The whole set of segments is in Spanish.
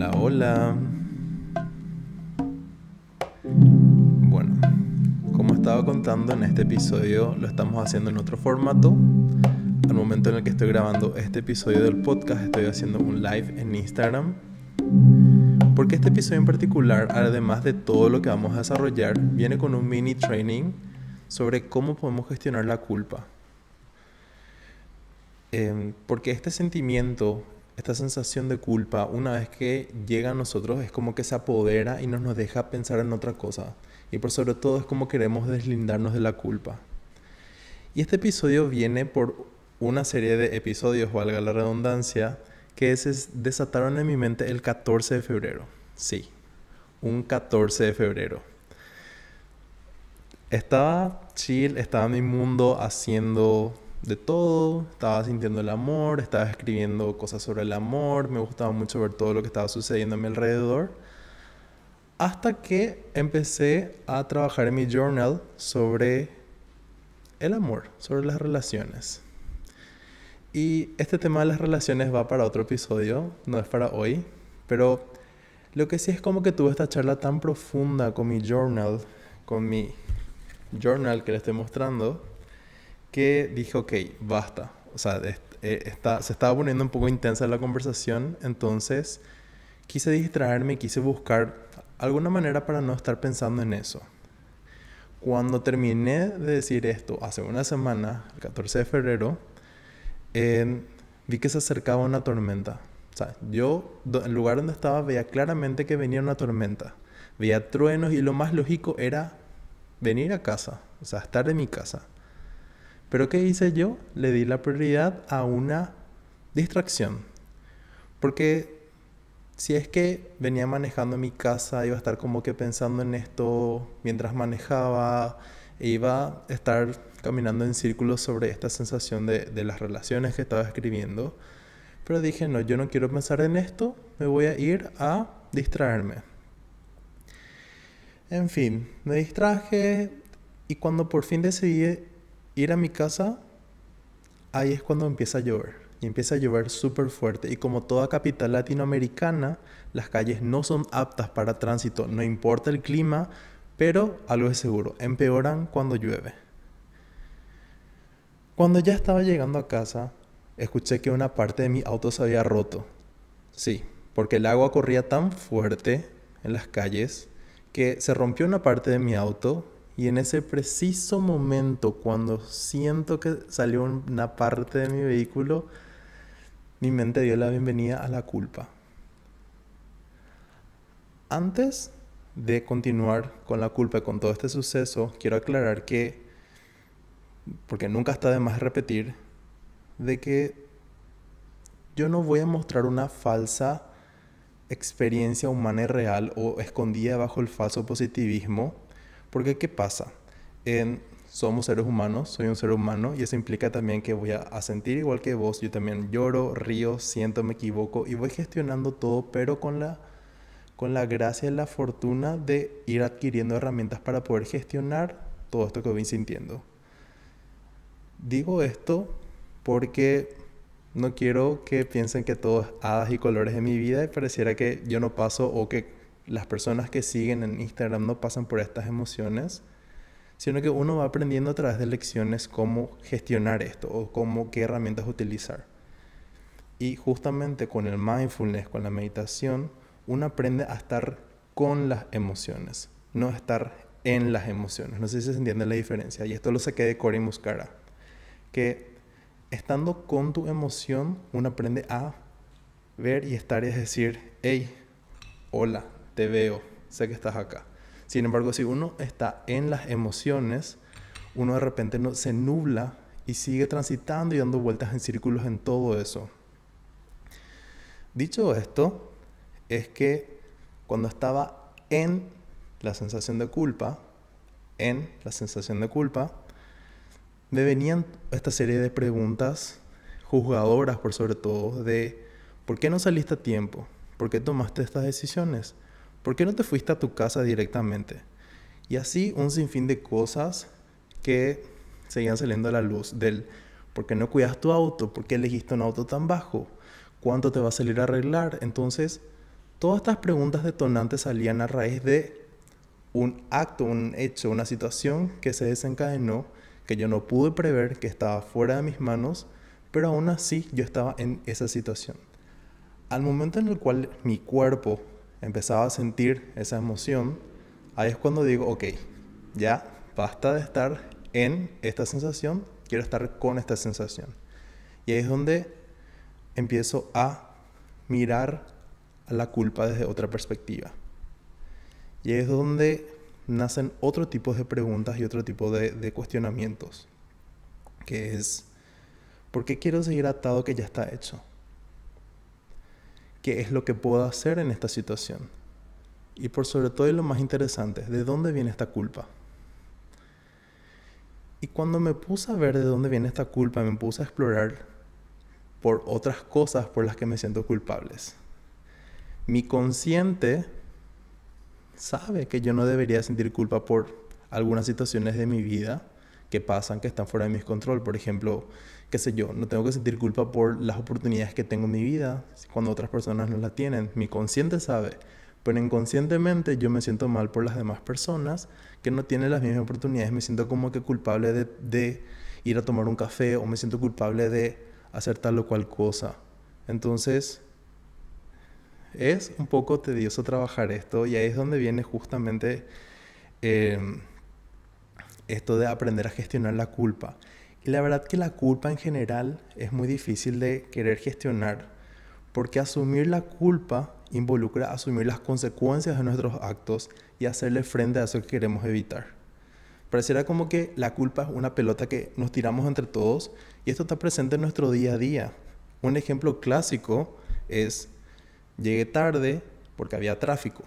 Hola, hola. Bueno, como estaba contando en este episodio, lo estamos haciendo en otro formato. Al momento en el que estoy grabando este episodio del podcast, estoy haciendo un live en Instagram. Porque este episodio en particular, además de todo lo que vamos a desarrollar, viene con un mini training sobre cómo podemos gestionar la culpa. Em, porque este sentimiento esta sensación de culpa, una vez que llega a nosotros, es como que se apodera y no nos deja pensar en otra cosa. Y por sobre todo es como queremos deslindarnos de la culpa. Y este episodio viene por una serie de episodios, valga la redundancia, que se desataron en mi mente el 14 de febrero. Sí, un 14 de febrero. Estaba chill, estaba en mi mundo haciendo de todo, estaba sintiendo el amor, estaba escribiendo cosas sobre el amor, me gustaba mucho ver todo lo que estaba sucediendo a mi alrededor, hasta que empecé a trabajar en mi journal sobre el amor, sobre las relaciones. Y este tema de las relaciones va para otro episodio, no es para hoy, pero lo que sí es como que tuve esta charla tan profunda con mi journal, con mi journal que le estoy mostrando, que dije, ok, basta. O sea, eh, está, se estaba poniendo un poco intensa la conversación, entonces quise distraerme, quise buscar alguna manera para no estar pensando en eso. Cuando terminé de decir esto hace una semana, el 14 de febrero, vi que se acercaba una tormenta. O sea, yo, el lugar donde estaba, veía claramente que venía una tormenta. Veía truenos y lo más lógico era venir a casa, o sea, estar en mi casa. Pero ¿qué hice yo? Le di la prioridad a una distracción. Porque si es que venía manejando mi casa, iba a estar como que pensando en esto mientras manejaba, iba a estar caminando en círculos sobre esta sensación de las relaciones que estaba escribiendo. Pero dije, no, yo no quiero pensar en esto, me voy a ir a distraerme. En fin, me distraje y cuando por fin decidí ir a mi casa, ahí es cuando empieza a llover. Y empieza a llover súper fuerte. Y como toda capital latinoamericana, las calles no son aptas para tránsito, no importa el clima, pero algo es seguro, empeoran cuando llueve. Cuando ya estaba llegando a casa, escuché que una parte de mi auto se había roto. Sí, porque el agua corría tan fuerte en las calles que se rompió una parte de mi auto y en ese preciso momento, cuando siento que salió una parte de mi vehículo, mi mente dio la bienvenida a la culpa. Antes de continuar con la culpa y con todo este suceso, quiero aclarar que, porque nunca está de más repetir, de que yo no voy a mostrar una falsa experiencia humana y real o escondida bajo el falso positivismo porque ¿qué pasa? somos seres humanos, soy un ser humano y eso implica también que voy a, sentir igual que vos. Yo también lloro, río, siento, me equivoco y voy gestionando todo, pero con la, con la gracia y la fortuna de ir adquiriendo herramientas para poder gestionar todo esto que voy sintiendo. Digo esto porque no quiero que piensen que todo es hadas y colores en mi vida y pareciera que yo no paso o que las personas que siguen en Instagram no pasan por estas emociones, sino que uno va aprendiendo a través de lecciones cómo gestionar esto o cómo qué herramientas utilizar. Y justamente con el mindfulness, con la meditación, uno aprende a estar con las emociones, no estar en las emociones. No sé si se entiende la diferencia. Y esto lo saqué de Cory Muscara. Que estando con tu emoción, uno aprende a ver y estar y decir, hey, hola, te veo, sé que estás acá. Sin embargo, si uno está en las emociones, uno de repente no, se nubla y sigue transitando y dando vueltas en círculos en todo eso. Dicho esto, es que cuando estaba en la sensación de culpa, en la sensación de culpa, me venían esta serie de preguntas juzgadoras por sobre todo de ¿por qué no saliste a tiempo? ¿Por qué tomaste estas decisiones? ¿Por qué no te fuiste a tu casa directamente? Y así un sinfín de cosas que seguían saliendo a la luz del ¿por qué no cuidas tu auto? ¿Por qué elegiste un auto tan bajo? ¿Cuánto te va a salir a arreglar? Entonces, Todas estas preguntas detonantes salían a raíz de un acto, un hecho, una situación que se desencadenó, que yo no pude prever, que estaba fuera de mis manos, pero aún así yo estaba en esa situación. Al momento en el cual mi cuerpo empezaba a sentir esa emoción, ahí es cuando digo, ok, ya basta de estar en esta sensación, quiero estar con esta sensación. Y ahí es donde empiezo a mirar a la culpa desde otra perspectiva. Y ahí es donde nacen otro tipo de preguntas y otro tipo de, de cuestionamientos, que es, ¿por qué quiero seguir atado que ya está hecho? ¿Qué es lo que puedo hacer en esta situación? Y por sobre todo lo más interesante, ¿de dónde viene esta culpa? Y cuando me puse a ver de dónde viene esta culpa, me puse a explorar por otras cosas por las que me siento culpables. Mi consciente sabe que yo no debería sentir culpa por algunas situaciones de mi vida que pasan, que están fuera de mi control. Por ejemplo, qué sé yo, no tengo que sentir culpa por las oportunidades que tengo en mi vida cuando otras personas no la tienen. Mi consciente sabe, pero inconscientemente yo me siento mal por las demás personas que no tienen las mismas oportunidades. Me siento como que culpable de, ir a tomar un café o me siento culpable de hacer tal o cual cosa. Entonces, es un poco tedioso trabajar esto y ahí es donde viene justamente em, esto de aprender a gestionar la culpa. Y la verdad que la culpa en general es muy difícil de querer gestionar, porque asumir la culpa involucra asumir las consecuencias de nuestros actos y hacerle frente a eso que queremos evitar. Pareciera como que la culpa es una pelota que nos tiramos entre todos y esto está presente en nuestro día a día. Un ejemplo clásico es, llegué tarde porque había tráfico.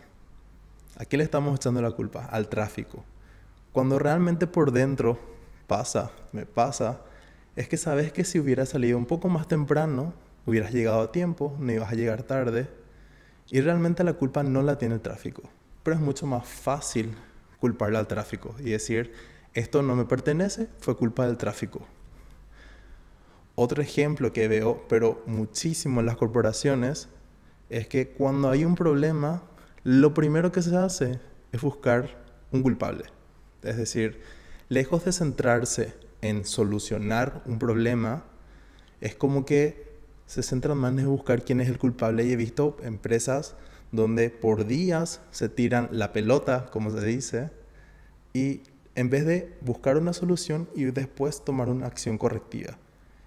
¿A qué le estamos echando la culpa? Al tráfico. Cuando realmente por dentro pasa, me pasa, es que sabes que si hubieras salido un poco más temprano, hubieras llegado a tiempo, no ibas a llegar tarde. Y realmente la culpa no la tiene el tráfico. Pero es mucho más fácil culparle al tráfico y decir, esto no me pertenece, fue culpa del tráfico. Otro ejemplo que veo, pero muchísimo en las corporaciones, es que cuando hay un problema, lo primero que se hace es buscar un culpable. Es decir, lejos de centrarse en solucionar un problema, es como que se centran más en buscar quién es el culpable. Y he visto empresas donde por días se tiran la pelota, como se dice, y en vez de buscar una solución y después tomar una acción correctiva.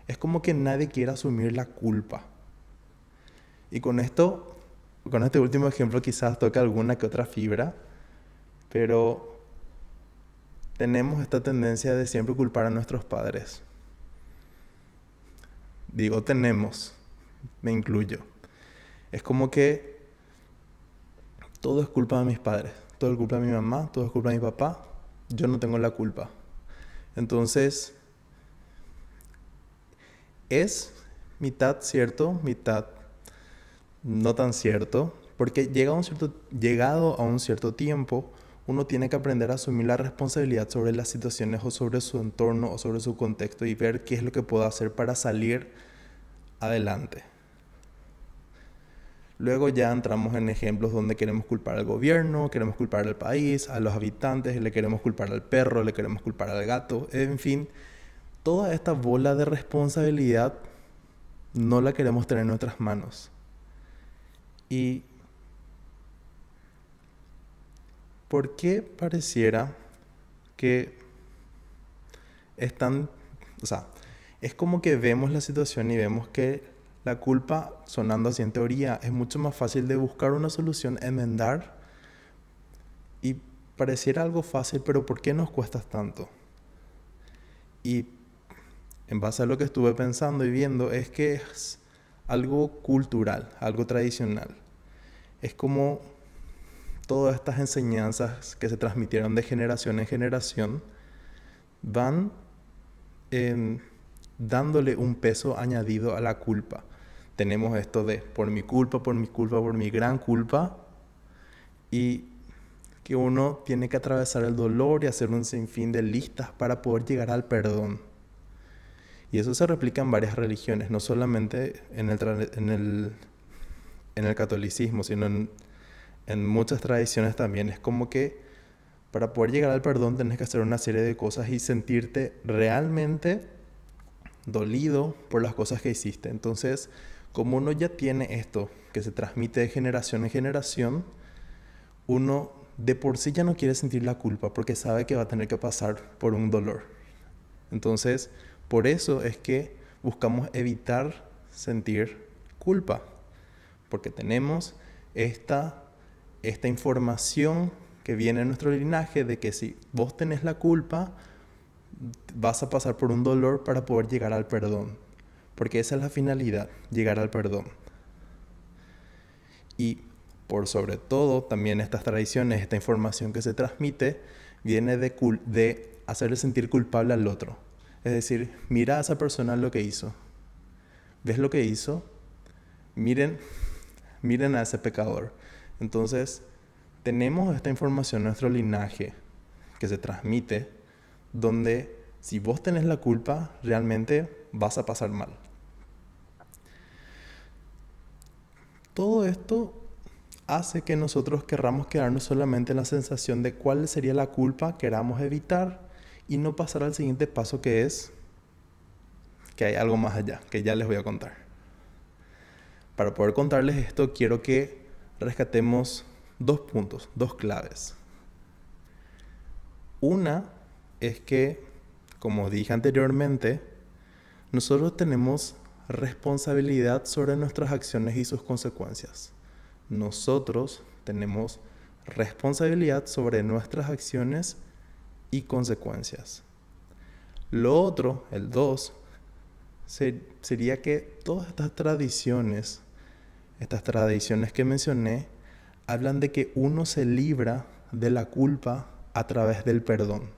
Es como que nadie quiere asumir la culpa. Y con esto, con este último ejemplo quizás toque alguna que otra fibra, pero tenemos esta tendencia de siempre culpar a nuestros padres. Digo tenemos, me incluyo. Es como que todo es culpa de mis padres, todo es culpa de mi mamá, todo es culpa de mi papá, yo no tengo la culpa. Entonces, es mitad cierto, mitad no tan cierto, porque llega a un cierto, llegado a un cierto tiempo, uno tiene que aprender a asumir la responsabilidad sobre las situaciones o sobre su entorno o sobre su contexto y ver qué es lo que puedo hacer para salir adelante. Luego ya entramos en ejemplos donde queremos culpar al gobierno, queremos culpar al país, a los habitantes, le queremos culpar al perro, le queremos culpar al gato, en fin, toda esta bola de responsabilidad no la queremos tener en nuestras manos. Y ¿por qué pareciera que están, o sea, es como que vemos la situación y vemos que la culpa, sonando así en teoría, es mucho más fácil de buscar una solución, enmendar y pareciera algo fácil, pero ¿por qué nos cuesta tanto? Y en base a lo que estuve pensando y viendo, es que es algo cultural, algo tradicional. Es como todas estas enseñanzas que se transmitieron de generación en generación van dándole un peso añadido a la culpa. Tenemos esto de por mi culpa, por mi culpa, por mi gran culpa y que uno tiene que atravesar el dolor y hacer un sinfín de listas para poder llegar al perdón. Y eso se replica en varias religiones, no solamente en el, en el en el catolicismo, sino en, en muchas tradiciones también. Es como que para poder llegar al perdón tenés que hacer una serie de cosas y sentirte realmente dolido por las cosas que hiciste. Entonces, como uno ya tiene esto que se transmite de generación en generación, uno de por sí ya no quiere sentir la culpa porque sabe que va a tener que pasar por un dolor. Entonces, por eso es que buscamos evitar sentir culpa, porque tenemos esta, esta información que viene en nuestro linaje de que si vos tenés la culpa, vas a pasar por un dolor para poder llegar al perdón. Porque esa es la finalidad, llegar al perdón. Y por sobre todo, también estas tradiciones, esta información que se transmite, viene de, de hacerle sentir culpable al otro. Es decir, mira a esa persona lo que hizo. ¿Ves lo que hizo? Miren, miren a ese pecador. Entonces, tenemos esta información nuestro linaje que se transmite, donde si vos tenés la culpa, realmente vas a pasar mal. Todo esto hace que nosotros querramos quedarnos solamente en la sensación de cuál sería la culpa que queramos evitar y no pasar al siguiente paso que es que hay algo más allá, que ya les voy a contar. Para poder contarles esto, quiero que rescatemos dos puntos, dos claves. Una es que, como dije anteriormente, nosotros tenemos responsabilidad sobre nuestras acciones y sus consecuencias. Nosotros tenemos responsabilidad sobre nuestras acciones y consecuencias. Lo otro, el dos, sería que todas estas tradiciones, estas tradiciones que mencioné, hablan de que uno se libra de la culpa a través del perdón.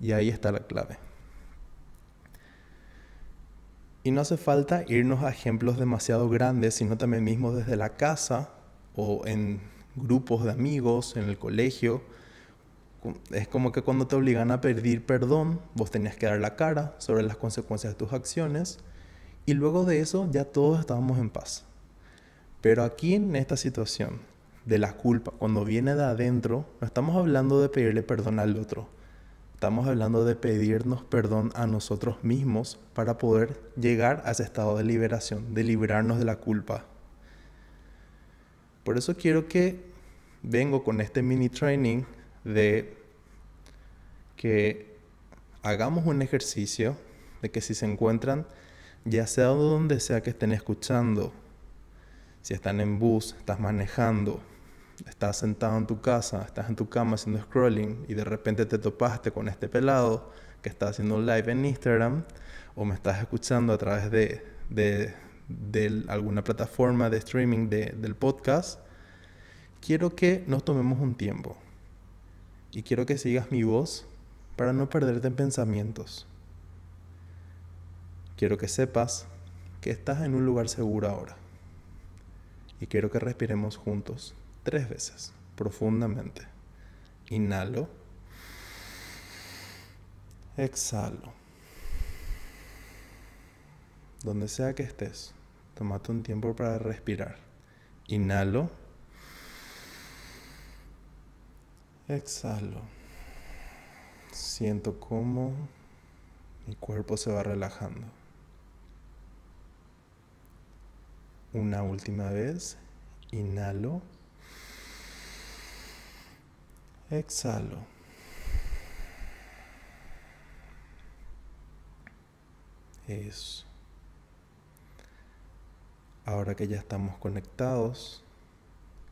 Y ahí está la clave. Y no hace falta irnos a ejemplos demasiado grandes, sino también mismo desde la casa o en grupos de amigos, en el colegio. Es como que cuando te obligan a pedir perdón, vos tenías que dar la cara sobre las consecuencias de tus acciones y luego de eso ya todos estábamos en paz. Pero aquí en esta situación de la culpa, cuando viene de adentro, no estamos hablando de pedirle perdón al otro. Estamos hablando de pedirnos perdón a nosotros mismos para poder llegar a ese estado de liberación, de liberarnos de la culpa. Por eso quiero que vengo con este mini training de que hagamos un ejercicio de que si se encuentran, ya sea donde sea que estén escuchando, si están en bus, estás manejando, estás sentado en tu casa, estás en tu cama haciendo scrolling y de repente te topaste con este pelado que está haciendo un live en Instagram o me estás escuchando a través de, de, alguna plataforma de streaming del podcast, quiero que nos tomemos un tiempo y quiero que sigas mi voz para no perderte en pensamientos. Quiero que sepas que estás en un lugar seguro ahora y quiero que respiremos juntos tres veces, profundamente. Inhalo. Exhalo. Donde sea que estés, tómate un tiempo para respirar. Inhalo. Exhalo. Siento cómo mi cuerpo se va relajando. Una última vez, inhalo. Exhalo. Eso. Ahora que ya estamos conectados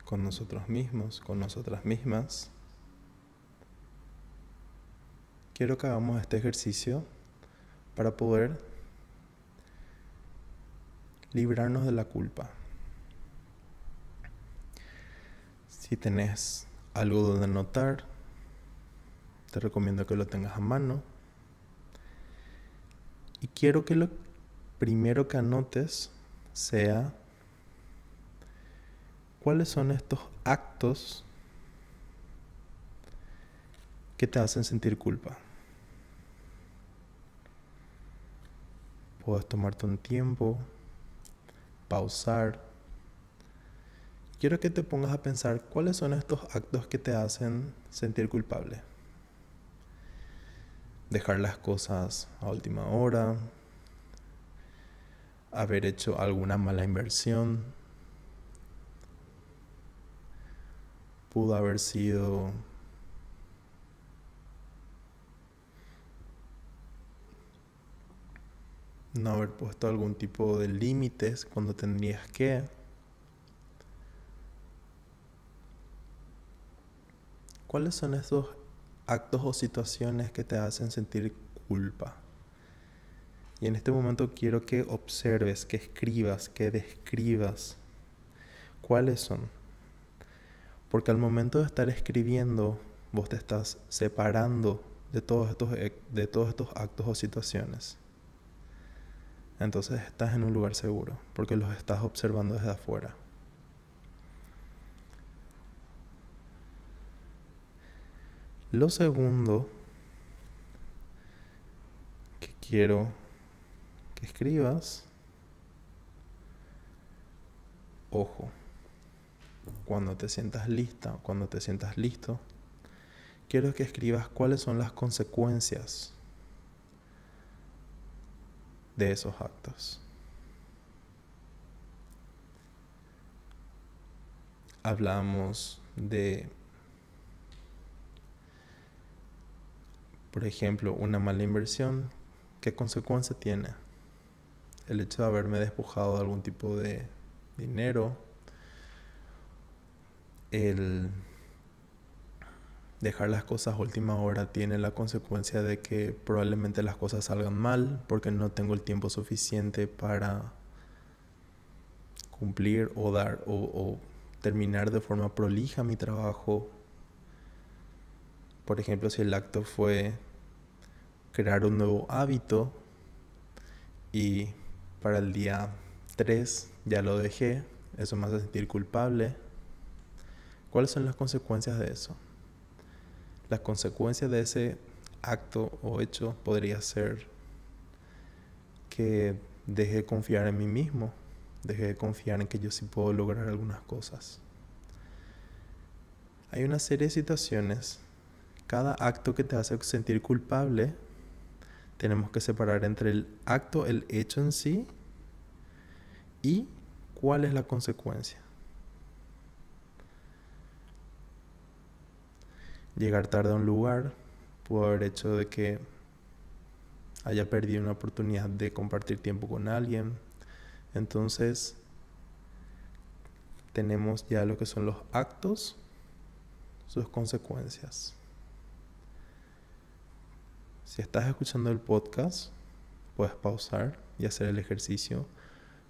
con nosotros mismos, con nosotras mismas, quiero que hagamos este ejercicio para poder librarnos de la culpa. Si tenés algo donde anotar, te recomiendo que lo tengas a mano. Y quiero que lo primero que anotes sea cuáles son estos actos que te hacen sentir culpa. Puedes tomarte un tiempo pausar quiero que te pongas a pensar cuáles son estos actos que te hacen sentir culpable. Dejar las cosas a última hora, haber hecho alguna mala inversión, pudo haber sido no haber puesto algún tipo de límites cuando tendrías que. ¿Cuáles son esos actos o situaciones que te hacen sentir culpa? Y en este momento quiero que observes, que escribas, que describas cuáles son. Porque al momento de estar escribiendo, vos te estás separando de todos estos, de todos estos actos o situaciones. Entonces estás en un lugar seguro, porque los estás observando desde afuera. Lo segundo que quiero que escribas, ojo, cuando te sientas lista, cuando te sientas listo, quiero que escribas cuáles son las consecuencias de esos actos. Hablamos de, por ejemplo, una mala inversión. ¿Qué consecuencia tiene? El hecho de haberme despojado de algún tipo de dinero, el dejar las cosas a última hora tiene la consecuencia de que probablemente las cosas salgan mal porque no tengo el tiempo suficiente para cumplir o dar o, terminar de forma prolija mi trabajo. Por ejemplo, si el acto fue crear un nuevo hábito y para el día 3 ya lo dejé, eso me hace sentir culpable. ¿Cuáles son las consecuencias de eso? La consecuencia de ese acto o hecho podría ser que deje de confiar en mí mismo, deje de confiar en que yo sí puedo lograr algunas cosas. Hay una serie de situaciones, cada acto que te hace sentir culpable, tenemos que separar entre el acto, el hecho en sí, y cuál es la consecuencia. Llegar tarde a un lugar haber hecho de que haya perdido una oportunidad de compartir tiempo con alguien. Entonces, tenemos ya lo que son los actos, sus consecuencias. Si estás escuchando el podcast, puedes pausar y hacer el ejercicio,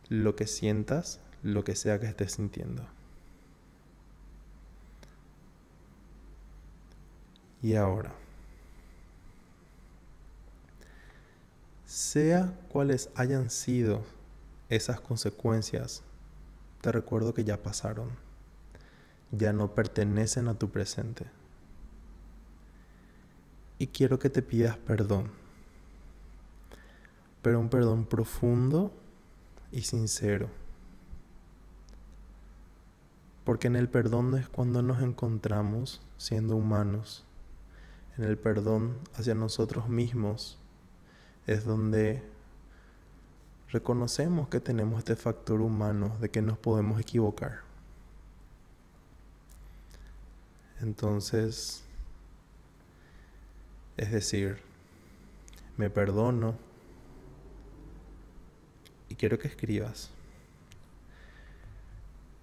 lo que sientas, lo que sea que estés sintiendo. Y ahora. Sea cuales hayan sido esas consecuencias, te recuerdo que ya pasaron, ya no pertenecen a tu presente. Y quiero que te pidas perdón, pero un perdón profundo y sincero. Porque en el perdón es cuando nos encontramos siendo humanos en el perdón hacia nosotros mismos, es donde reconocemos que tenemos este factor humano de que nos podemos equivocar. Entonces, es decir, me perdono y quiero que escribas.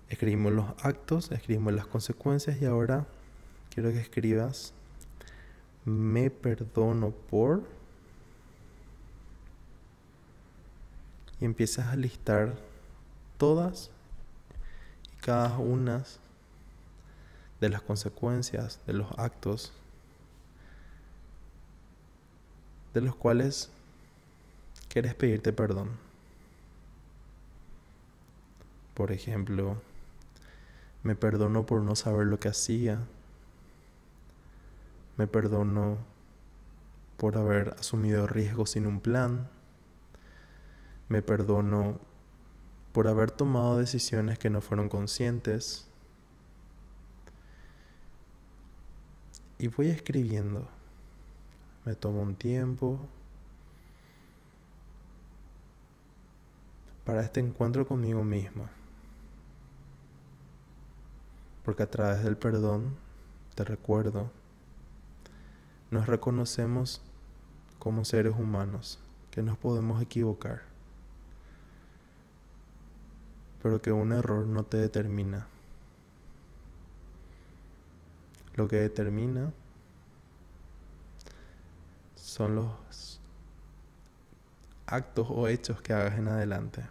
Escribimos los actos, escribimos las consecuencias y ahora quiero que escribas me perdono por... Y empiezas a listar todas y cada una de las consecuencias de los actos de los cuales quieres pedirte perdón. Por ejemplo, me perdono por no saber lo que hacía, me perdono por haber asumido riesgos sin un plan. Me perdono por haber tomado decisiones que no fueron conscientes. Y voy escribiendo. Me tomo un tiempo para este encuentro conmigo misma. Porque a través del perdón te recuerdo nos reconocemos como seres humanos, que nos podemos equivocar, pero que un error no te determina. Lo que determina son los actos o hechos que hagas en adelante.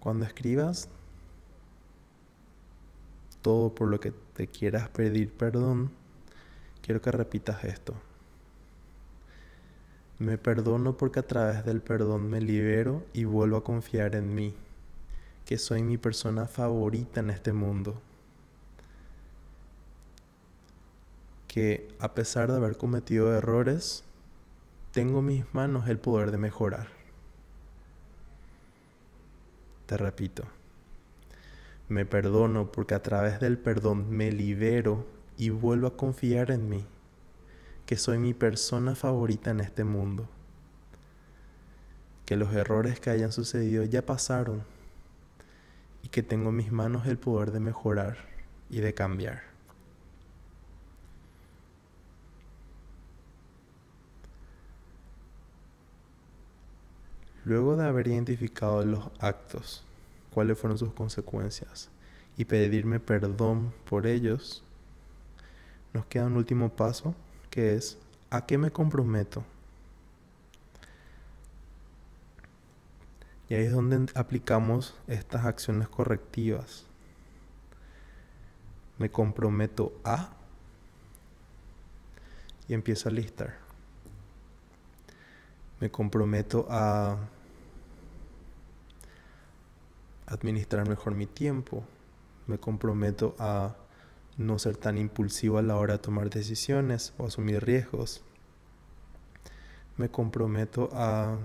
Cuando escribas todo por lo que te quieras pedir perdón, quiero que repitas esto. Me perdono porque a través del perdón me libero y vuelvo a confiar en mí, que soy mi persona favorita en este mundo. Que a pesar de haber cometido errores, tengo en mis manos el poder de mejorar. Te repito. Me perdono porque a través del perdón me libero y vuelvo a confiar en mí, que soy mi persona favorita en este mundo. Que los errores que hayan sucedido ya pasaron y que tengo en mis manos el poder de mejorar y de cambiar. Luego de haber identificado los actos cuáles fueron sus consecuencias y pedirme perdón por ellos, nos queda un último paso que es ¿a qué me comprometo? Y ahí es donde aplicamos estas acciones correctivas. Me comprometo a y empiezo a listar. Me comprometo a administrar mejor mi tiempo. Me comprometo a no ser tan impulsivo a la hora de tomar decisiones o asumir riesgos. Me comprometo a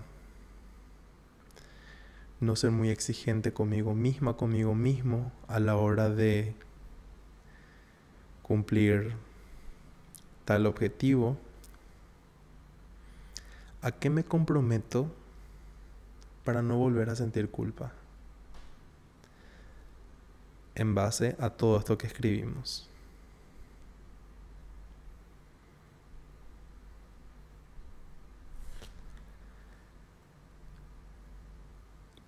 no ser muy exigente conmigo misma, conmigo mismo a la hora de cumplir tal objetivo. ¿A qué me comprometo para no volver a sentir culpa? En base a todo esto que escribimos.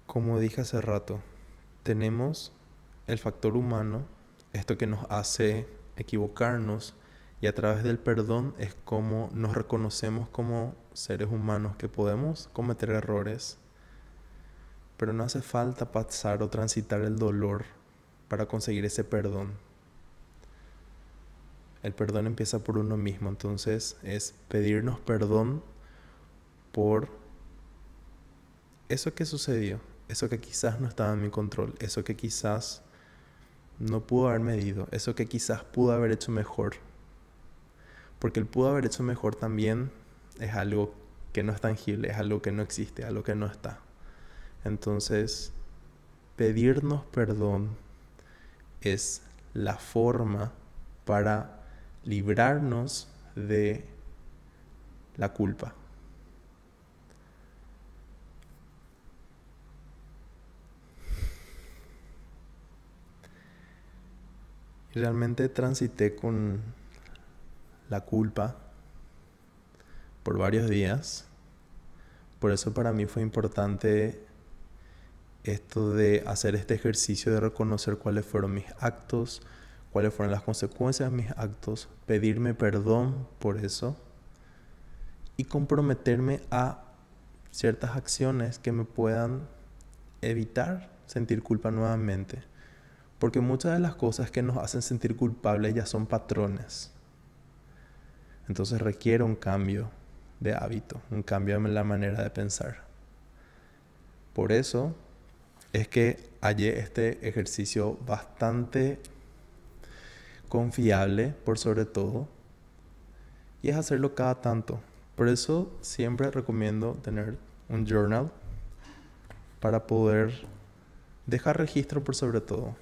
Como dije hace rato, tenemos el factor humano, esto que nos hace equivocarnos y a través del perdón es como nos reconocemos como seres humanos que podemos cometer errores, pero no hace falta pasar o transitar el dolor para conseguir ese perdón. El perdón empieza por uno mismo, entonces es pedirnos perdón por eso que sucedió, eso que quizás no estaba en mi control, eso que quizás no pudo haber medido, eso que quizás pudo haber hecho mejor. Porque el pudo haber hecho mejor también es algo que no es tangible, es algo que no existe, algo que no está. Entonces, pedirnos perdón es la forma para librarnos de la culpa. Realmente transité con la culpa por varios días. Por eso para mí fue importante esto de hacer este ejercicio de reconocer cuáles fueron mis actos, cuáles fueron las consecuencias de mis actos, pedirme perdón por eso y comprometerme a ciertas acciones que me puedan evitar sentir culpa nuevamente. Porque muchas de las cosas que nos hacen sentir culpables ya son patrones. Entonces requiere un cambio de hábito, un cambio en la manera de pensar. Por eso es que hallé este ejercicio bastante confiable por sobre todo y es hacerlo cada tanto. Por eso siempre recomiendo tener un journal para poder dejar registro por sobre todo.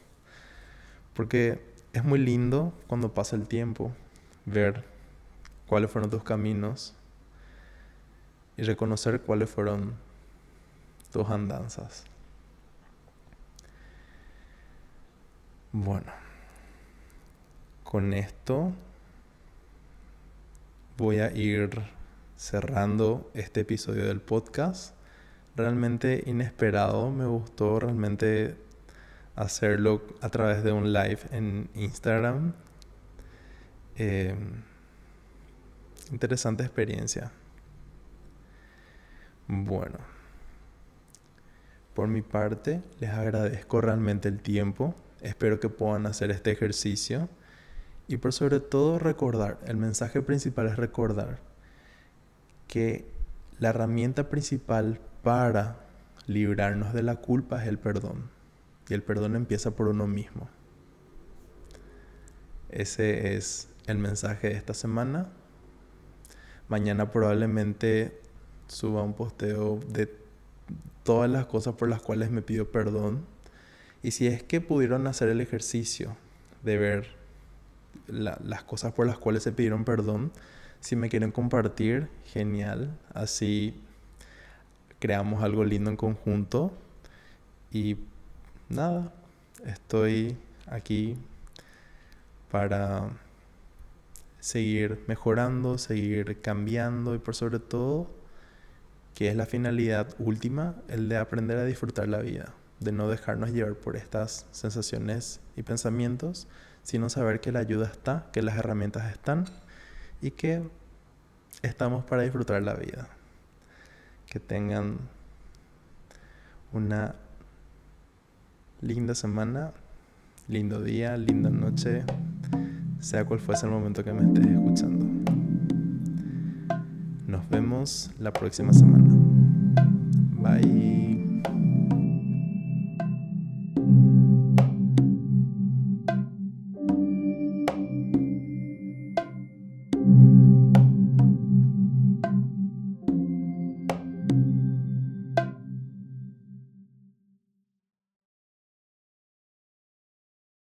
Porque es muy lindo cuando pasa el tiempo ver cuáles fueron tus caminos y reconocer cuáles fueron tus andanzas. Bueno, con esto voy a ir cerrando este episodio del podcast. Realmente inesperado, me gustó realmente hacerlo a través de un live en Instagram. Em, interesante experiencia. Bueno, por mi parte les agradezco realmente el tiempo. Espero que puedan hacer este ejercicio. Y por sobre todo recordar, el mensaje principal es recordar que la herramienta principal para librarnos de la culpa es el perdón. Y el perdón empieza por uno mismo. Ese es el mensaje de esta semana. Mañana probablemente suba un posteo de todas las cosas por las cuales me pido perdón. Y si es que pudieron hacer el ejercicio de ver las cosas por las cuales se pidieron perdón, si me quieren compartir, genial. Así creamos algo lindo en conjunto. Y nada, estoy aquí para seguir mejorando, seguir cambiando y por sobre todo, que es la finalidad última, el de aprender a disfrutar la vida, de no dejarnos llevar por estas sensaciones y pensamientos, sino saber que la ayuda está, que las herramientas están y que estamos para disfrutar la vida. Que tengan una linda semana, lindo día, linda noche, sea cual fuese el momento que me estés escuchando. Nos vemos la próxima semana. Bye.